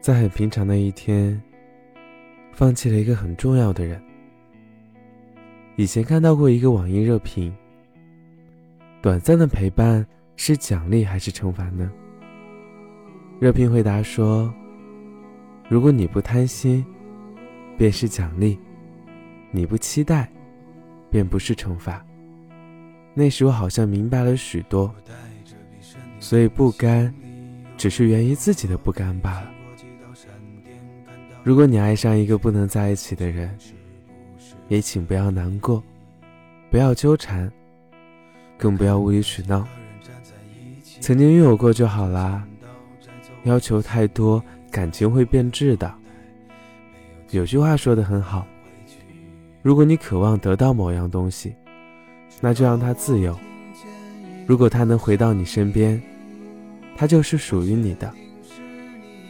在很平常的一天，放弃了一个很重要的人。以前看到过一个网易热评：短暂的陪伴是奖励还是惩罚呢？热评回答说：如果你不贪心，便是奖励；你不期待，便不是惩罚。那时我好像明白了许多，所以不甘，只是源于自己的不甘罢了。如果你爱上一个不能在一起的人，也请不要难过，不要纠缠，更不要无理取闹。曾经拥有过就好啦，要求太多，感情会变质的。有句话说的很好，如果你渴望得到某样东西，那就让它自由。如果它能回到你身边，它就是属于你的；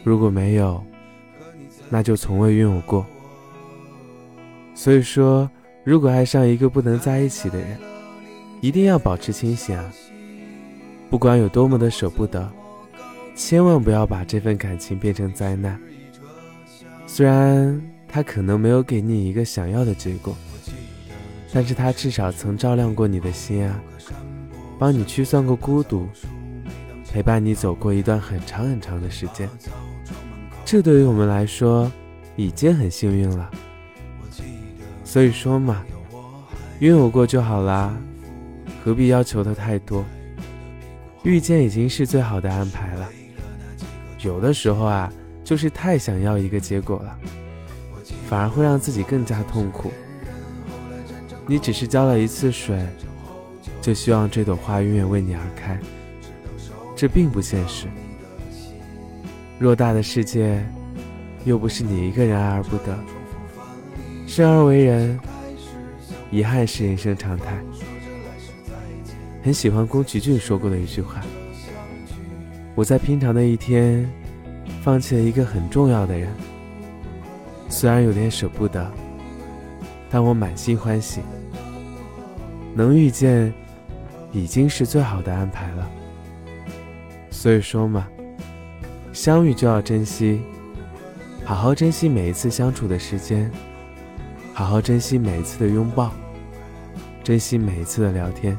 如果没有，那就从未拥有过。所以说，如果爱上一个不能在一起的人，一定要保持清醒啊！不管有多么的舍不得，千万不要把这份感情变成灾难。虽然他可能没有给你一个想要的结果，但是他至少曾照亮过你的心啊，帮你驱散过孤独，陪伴你走过一段很长很长的时间。这对于我们来说，已经很幸运了。所以说嘛，拥有过就好啦，何必要求的太多？遇见已经是最好的安排了。有的时候啊，就是太想要一个结果了，反而会让自己更加痛苦。你只是浇了一次水，就希望这朵花永远为你而开，这并不现实。偌大的世界，又不是你一个人爱而不得。生而为人，遗憾是人生常态。很喜欢宫崎骏说过的一句话：“我在平常的一天，放弃了一个很重要的人，虽然有点舍不得，但我满心欢喜。能遇见，已经是最好的安排了。所以说嘛。”相遇就要珍惜，好好珍惜每一次相处的时间，好好珍惜每一次的拥抱，珍惜每一次的聊天。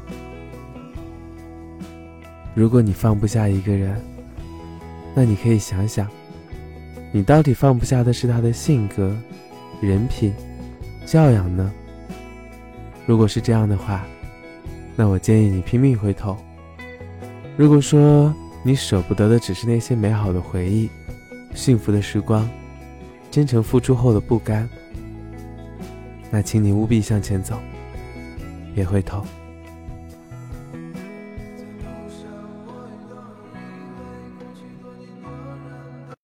如果你放不下一个人，那你可以想想，你到底放不下的是他的性格、人品、教养呢？如果是这样的话，那我建议你拼命回头。如果说，你舍不得的只是那些美好的回忆，幸福的时光，真诚付出后的不甘。那请你务必向前走，别回头。